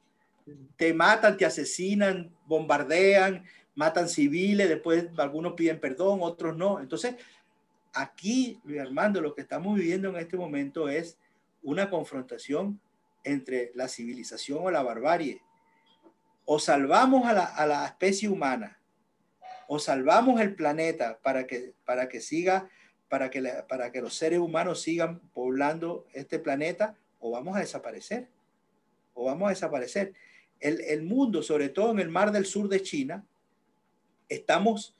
Te matan, te asesinan, bombardean, matan civiles, después algunos piden perdón, otros no. Entonces, aquí, Luis Armando, lo que estamos viviendo en este momento es una confrontación entre la civilización o la barbarie o salvamos a la, especie humana, o salvamos el planeta para que, para que siga, para que, para que los seres humanos sigan poblando este planeta, o vamos a desaparecer, o vamos a desaparecer. El, el mundo, sobre todo en el mar del sur de China, estamos,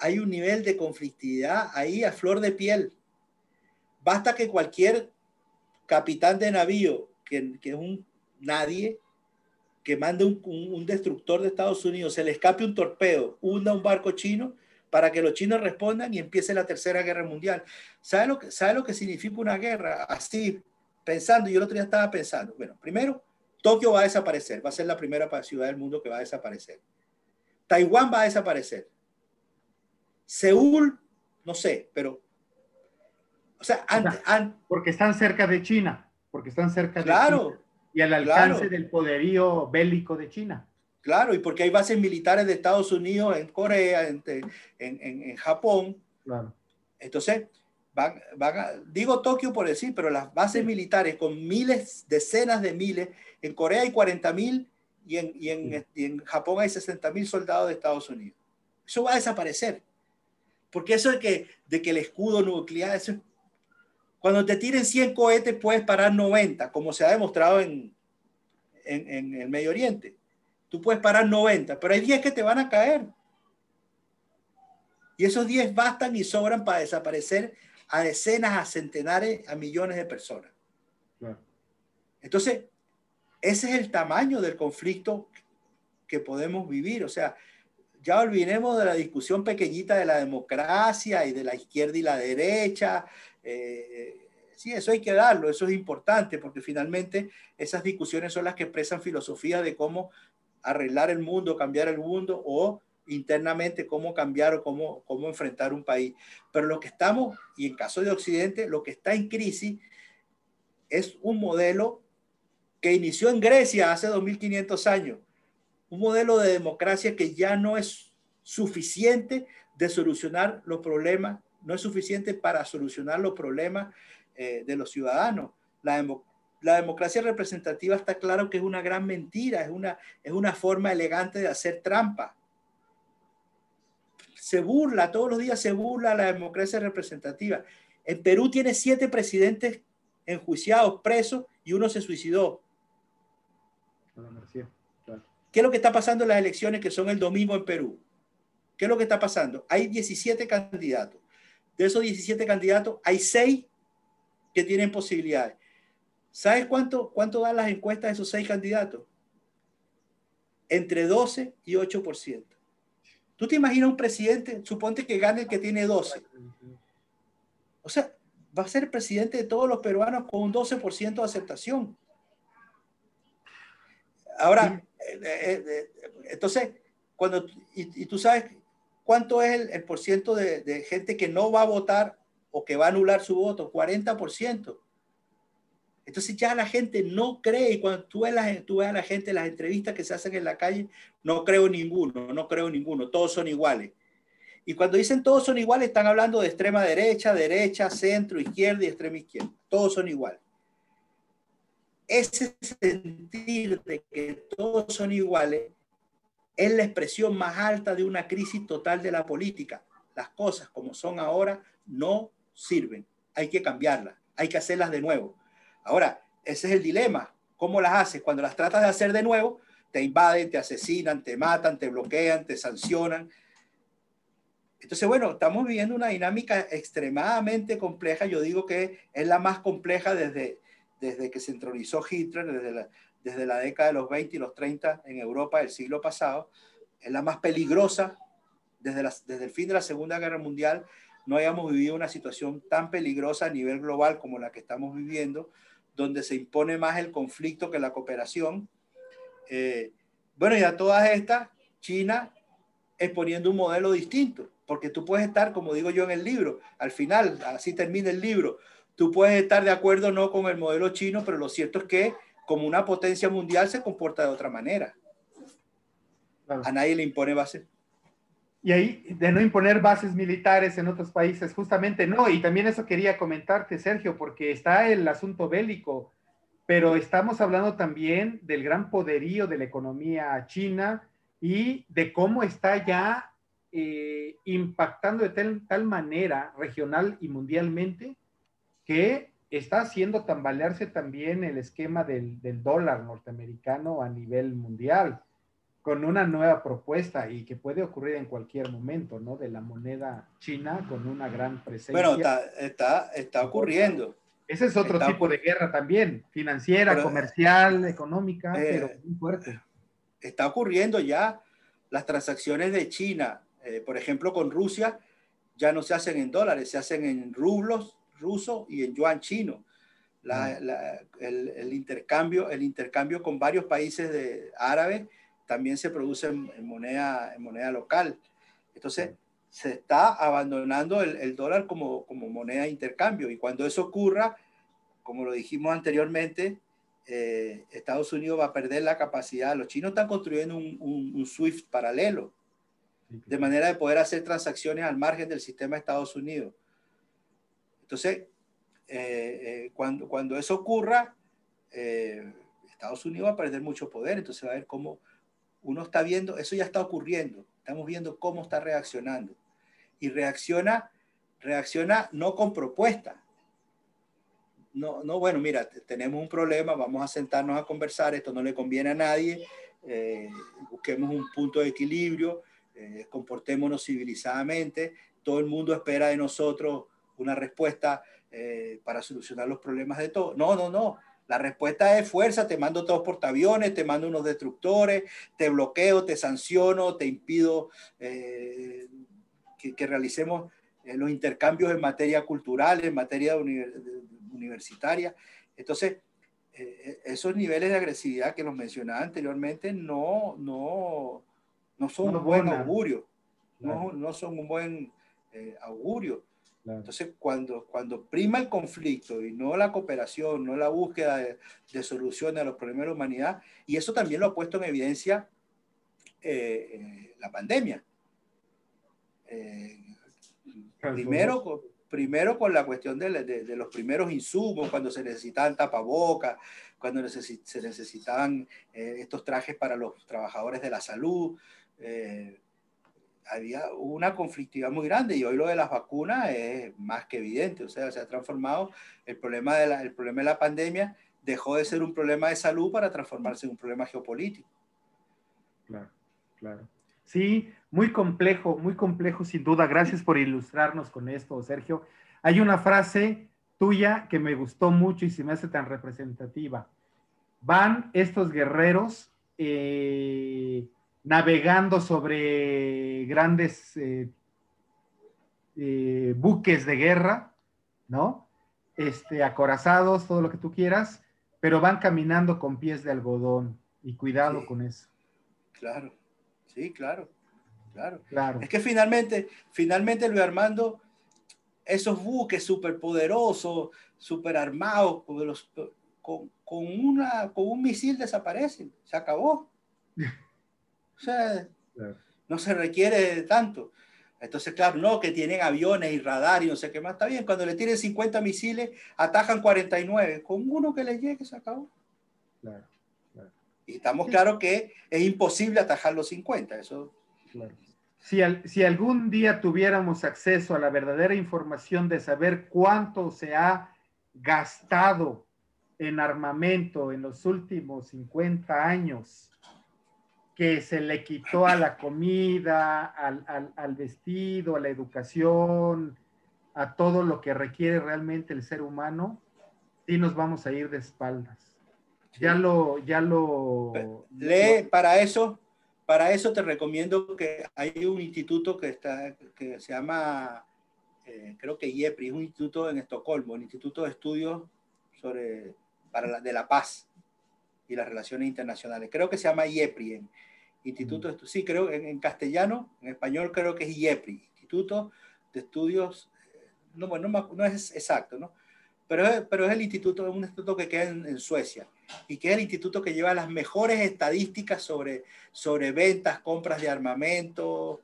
hay un nivel de conflictividad ahí a flor de piel. Basta que cualquier capitán de navío, que, que es un nadie, que mande un, destructor de Estados Unidos, se le escape un torpedo, hunda un barco chino para que los chinos respondan y empiece la tercera guerra mundial. ¿Sabe lo que, sabe lo que significa una guerra? Así, pensando, yo el otro día estaba pensando, bueno, primero, Tokio va a desaparecer, va a ser la primera ciudad del mundo que va a desaparecer. Taiwán va a desaparecer. Seúl, no sé, pero... O sea, porque están cerca de China, porque están cerca de Claro, y al alcance del poderío bélico de China. Claro, y porque hay bases militares de Estados Unidos en Corea, en, en, en, Japón. Claro. Entonces, van, digo Tokio por decir, pero las bases militares con miles, decenas de miles, en Corea hay 40 mil y en, y, en, y en, Japón hay 60 mil soldados de Estados Unidos. Eso va a desaparecer. Porque eso de que, de que el escudo nuclear, eso cuando te tiren 100 cohetes puedes parar 90, como se ha demostrado en, en, en el Medio Oriente. Tú puedes parar 90, pero hay 10 que te van a caer. Y esos 10 bastan y sobran para desaparecer a decenas, a centenares, a millones de personas. Entonces, ese es el tamaño del conflicto que podemos vivir. O sea, ya olvidemos de la discusión pequeñita de la democracia y de la izquierda y la derecha. Eh, sí, eso hay que darlo, eso es importante, porque finalmente esas discusiones son las que expresan filosofía de cómo arreglar el mundo, cambiar el mundo o internamente cómo cambiar o cómo, cómo enfrentar un país. Pero lo que estamos, y en caso de Occidente, lo que está en crisis es un modelo que inició en Grecia hace 2500 años, un modelo de democracia que ya no es suficiente de solucionar los problemas, no es suficiente para solucionar los problemas eh, de los ciudadanos. La, la democracia representativa está claro que es una gran mentira, es una, es una forma elegante de hacer trampa se burla, todos los días se burla la democracia representativa. En Perú tiene siete presidentes enjuiciados, presos, y uno se suicidó. ¿Qué es lo que está pasando en las elecciones que son el domingo en Perú? ¿Qué es lo que está pasando? Hay 17 candidatos. De esos 17 candidatos, hay 6 que tienen posibilidades. ¿Sabes cuánto, cuánto dan las encuestas de esos 6 candidatos? Entre 12 y 8%. ¿Tú te imaginas un presidente, suponte que gane el que tiene 12? O sea, va a ser presidente de todos los peruanos con un 12% de aceptación. Ahora, entonces, cuando, y, tú sabes cuánto es el, el por ciento de, de, gente que no va a votar o que va a anular su voto, 40%. Entonces ya la gente no cree, y cuando tú ves, la, tú ves a la gente, las entrevistas que se hacen en la calle, no creo ninguno, no creo ninguno, todos son iguales. Y cuando dicen todos son iguales, están hablando de extrema derecha, derecha, centro, izquierda y extrema izquierda. Todos son iguales. Ese sentir de que todos son iguales es la expresión más alta de una crisis total de la política. Las cosas como son ahora no sirven. Hay que cambiarlas, hay que hacerlas de nuevo Ahora, ese es el dilema. ¿Cómo las haces? Cuando las tratas de hacer de nuevo, te invaden, te asesinan, te matan, te bloquean, te sancionan. Entonces, bueno, estamos viviendo una dinámica extremadamente compleja. Yo digo que es la más compleja desde, desde que se entronizó Hitler, desde la, desde la década de los 20 y los 30 en Europa del siglo pasado. Es la más peligrosa desde, desde el fin de la Segunda Guerra Mundial. No hayamos vivido una situación tan peligrosa a nivel global como la que estamos viviendo donde se impone más el conflicto que la cooperación. Eh, bueno, y a todas estas, China exponiendo un modelo distinto, porque tú puedes estar, como digo yo en el libro, al final, así termina el libro, tú puedes estar de acuerdo no con el modelo chino, pero lo cierto es que como una potencia mundial se comporta de otra manera. A nadie le impone base. Y ahí, de no imponer bases militares en otros países, justamente no. Y también eso quería comentarte, Sergio, porque está el asunto bélico, pero estamos hablando también del gran poderío de la economía china y de cómo está ya eh, impactando de tal, tal manera regional y mundialmente que está haciendo tambalearse también el esquema del, del dólar norteamericano a nivel mundial con una nueva propuesta y que puede ocurrir en cualquier momento, ¿no? De la moneda china con una gran presencia. Bueno, está, está, está ocurriendo. Ese es otro tipo de guerra también, financiera, comercial, económica, eh, pero muy fuerte. Está ocurriendo ya las transacciones de China, eh, por ejemplo, con Rusia, ya no se hacen en dólares, se hacen en rublos rusos y en yuan chino. La, la, el, el, intercambio, el intercambio con varios países de, árabes también se produce en, moneda, en moneda local. Entonces, se está abandonando el, dólar como, como, moneda de intercambio. Y cuando eso ocurra, como lo dijimos anteriormente, eh, Estados Unidos va a perder la capacidad. Los chinos están construyendo un, un, SWIFT paralelo, de manera de poder hacer transacciones al margen del sistema de Estados Unidos. Entonces, eh, eh, cuando, cuando eso ocurra, eh, Estados Unidos va a perder mucho poder, entonces va a ver cómo uno está viendo, eso ya está ocurriendo, estamos viendo cómo está reaccionando. Y reacciona, reacciona no con propuesta. No, no, bueno, mira, tenemos un problema, vamos a sentarnos a conversar, esto no le conviene a nadie, busquemos un punto de equilibrio, comportémonos civilizadamente, todo el mundo espera de nosotros una respuesta eh, para solucionar los problemas de todo. No, no, no. La respuesta es fuerza, te mando todos portaaviones, te mando unos destructores, te bloqueo, te sanciono, te impido eh, que, realicemos eh, los intercambios en materia cultural, en materia universitaria. Entonces, esos niveles de agresividad que los mencionaba anteriormente no, no, no son un buen augurio, no, no son un buen augurio. Entonces, cuando, cuando prima el conflicto y no la cooperación, no la búsqueda de, de soluciones a los problemas de la humanidad, y eso también lo ha puesto en evidencia eh, eh, la pandemia. Eh, primero, primero con la cuestión de, de, los primeros insumos, cuando se necesitaban tapabocas, cuando se necesitaban estos trajes para los trabajadores de la salud había una conflictividad muy grande y hoy lo de las vacunas es más que evidente, o sea, se ha transformado el problema de la, el problema de la pandemia dejó de ser un problema de salud para transformarse en un problema geopolítico. Claro, claro. Sí, muy complejo, muy complejo sin duda. Gracias por ilustrarnos con esto, Sergio. Hay una frase tuya que me gustó mucho y se me hace tan representativa. Van estos guerreros eh, navegando sobre grandes eh, eh, buques de guerra, ¿no? Este, acorazados, todo lo que tú quieras, pero van caminando con pies de algodón y cuidado con eso. Claro, sí, claro, claro. claro. Es que finalmente, finalmente Luis Armando, esos buques superpoderosos, super armados, con, con, una, con un misil desaparecen, se acabó. O sea, no se requiere tanto. Entonces, claro, no, que tienen aviones y radar y no sé qué más. Está bien, cuando le tienen 50 misiles, atajan 49. Con uno que le llegue, se acabó. Claro, Y estamos claros que es imposible atajar los 50. Eso. Si, si algún día tuviéramos acceso a la verdadera información de saber cuánto se ha gastado en armamento en los últimos 50 años, que se le quitó a la comida, al, vestido, a la educación, a todo lo que requiere realmente el ser humano, sí nos vamos a ir de espaldas. Ya lo, ya lo. Lee para eso, para eso te recomiendo que hay un instituto que está, que se llama, eh, creo que IEPRI, es un instituto en Estocolmo, el Instituto de Estudios sobre, para la, de la Paz y las relaciones internacionales. Creo que se llama IEPRI, Instituto de sí, creo en, castellano, en español creo que es IEPRI, Instituto de Estudios, eh, no, bueno, no, es exacto, ¿no? Pero es, pero es el instituto, un instituto que queda en, Suecia y que es el instituto que lleva las mejores estadísticas sobre, sobre ventas, compras de armamento,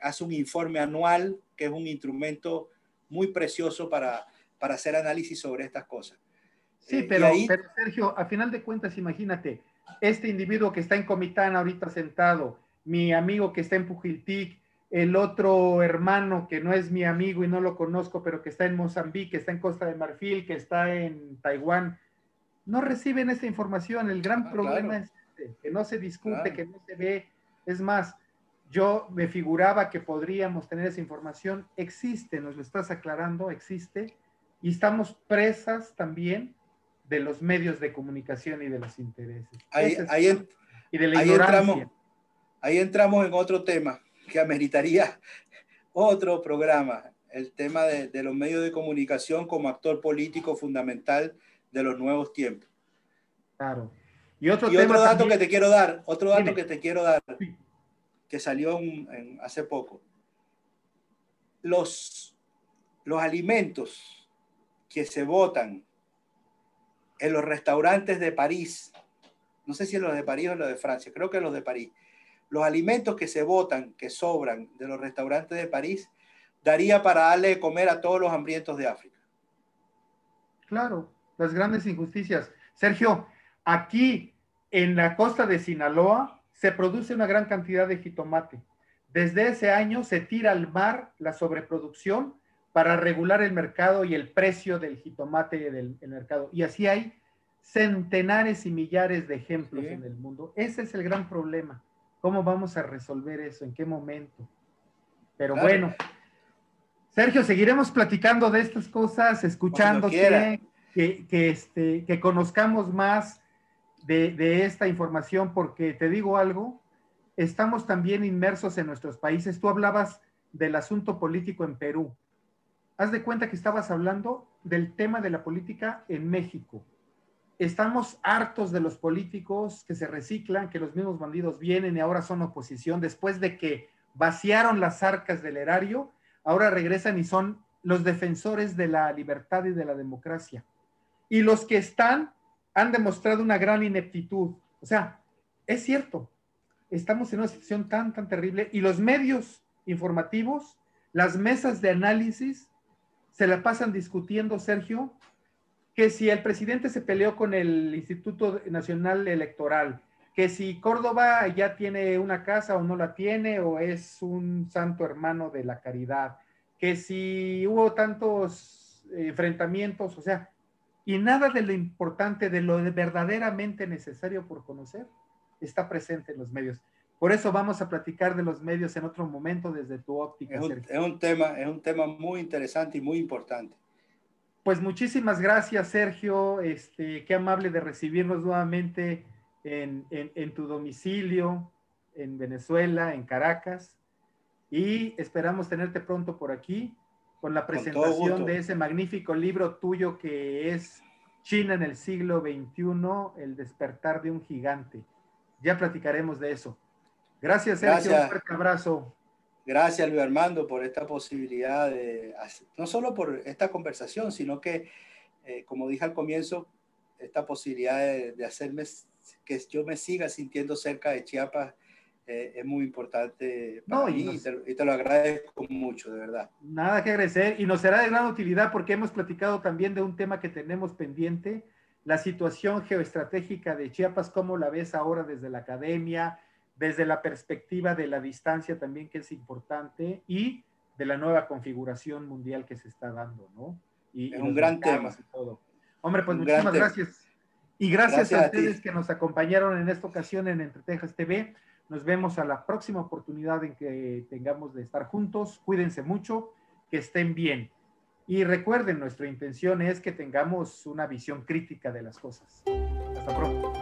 hace un informe anual que es un instrumento muy precioso para, para hacer análisis sobre estas cosas. Sí, eh, pero, pero, Sergio, a final de cuentas, imagínate, este individuo que está en Comitán ahorita sentado, mi amigo que está en Pujiltic, el otro hermano que no es mi amigo y no lo conozco, pero que está en Mozambique, que está en Costa de Marfil, que está en Taiwán, no reciben esa información. El gran ah, problema es este, que no se discute, que no se ve. Es más, yo me figuraba que podríamos tener esa información. Existe, nos lo estás aclarando, existe. Y estamos presas también de los medios de comunicación y de los intereses. Ahí, ahí, y de la ahí entramos, ahí entramos en otro tema que ameritaría otro programa, el tema de, de, los medios de comunicación como actor político fundamental de los nuevos tiempos. Claro. Y otro, y otro dato que te quiero dar, otro dato que te quiero dar, que salió en, hace poco. Los, los alimentos que se votan en los restaurantes de París, no sé si en los de París o en los de Francia, creo que en los de París, los alimentos que se botan, que sobran de los restaurantes de París, daría para darle de comer a todos los hambrientos de África. Claro, las grandes injusticias. Sergio, aquí en la costa de Sinaloa se produce una gran cantidad de jitomate. Desde ese año se tira al mar la sobreproducción para regular el mercado y el precio del jitomate del mercado. Y así hay centenares y millares de ejemplos en el mundo. Ese es el gran problema. ¿Cómo vamos a resolver eso? ¿En qué momento? Pero bueno, Sergio, seguiremos platicando de estas cosas, escuchándote, que, que, este, que conozcamos más de, de, esta información, porque te digo algo, estamos también inmersos en nuestros países. Tú hablabas del asunto político en Perú. Haz de cuenta que estabas hablando del tema de la política en México. Estamos hartos de los políticos que se reciclan, que los mismos bandidos vienen y ahora son oposición después de que vaciaron las arcas del erario, ahora regresan y son los defensores de la libertad y de la democracia. Y los que están han demostrado una gran ineptitud. O sea, es cierto, estamos en una situación tan, tan terrible y los medios informativos, las mesas de análisis, se la pasan discutiendo, Sergio, que si el presidente se peleó con el Instituto Nacional Electoral, que si Córdoba ya tiene una casa o no la tiene, o es un santo hermano de la caridad, que si hubo tantos enfrentamientos, o sea, y nada de lo importante, de lo verdaderamente necesario por conocer, está presente en los medios. Por eso vamos a platicar de los medios en otro momento desde tu óptica. Es un, es un tema, es un tema muy interesante y muy importante. Pues muchísimas gracias, Sergio. Este, qué amable de recibirnos nuevamente en, tu domicilio, en Venezuela, en Caracas, y esperamos tenerte pronto por aquí con la presentación de ese magnífico libro tuyo que es China en el siglo XXI, el despertar de un gigante. Ya platicaremos de eso. Gracias, Sergio. Un fuerte abrazo. Gracias, Luis Armando, por esta posibilidad de, no solo por esta conversación, sino que, eh, como dije al comienzo, esta posibilidad de, de hacerme que yo me siga sintiendo cerca de Chiapas eh, es muy importante para mí y, te, lo agradezco mucho, de verdad. Nada que agradecer y nos será de gran utilidad porque hemos platicado también de un tema que tenemos pendiente, la situación geoestratégica de Chiapas, cómo la ves ahora desde la academia, desde la perspectiva de la distancia también que es importante y de la nueva configuración mundial que se está dando, ¿no? Y, es un gran tema. todo. Hombre, pues muchísimas gracias. Y gracias, a, ustedes que nos acompañaron en esta ocasión en Entre Texas TV. Nos vemos a la próxima oportunidad en que tengamos de estar juntos. Cuídense mucho, que estén bien. Y recuerden, nuestra intención es que tengamos una visión crítica de las cosas. Hasta pronto.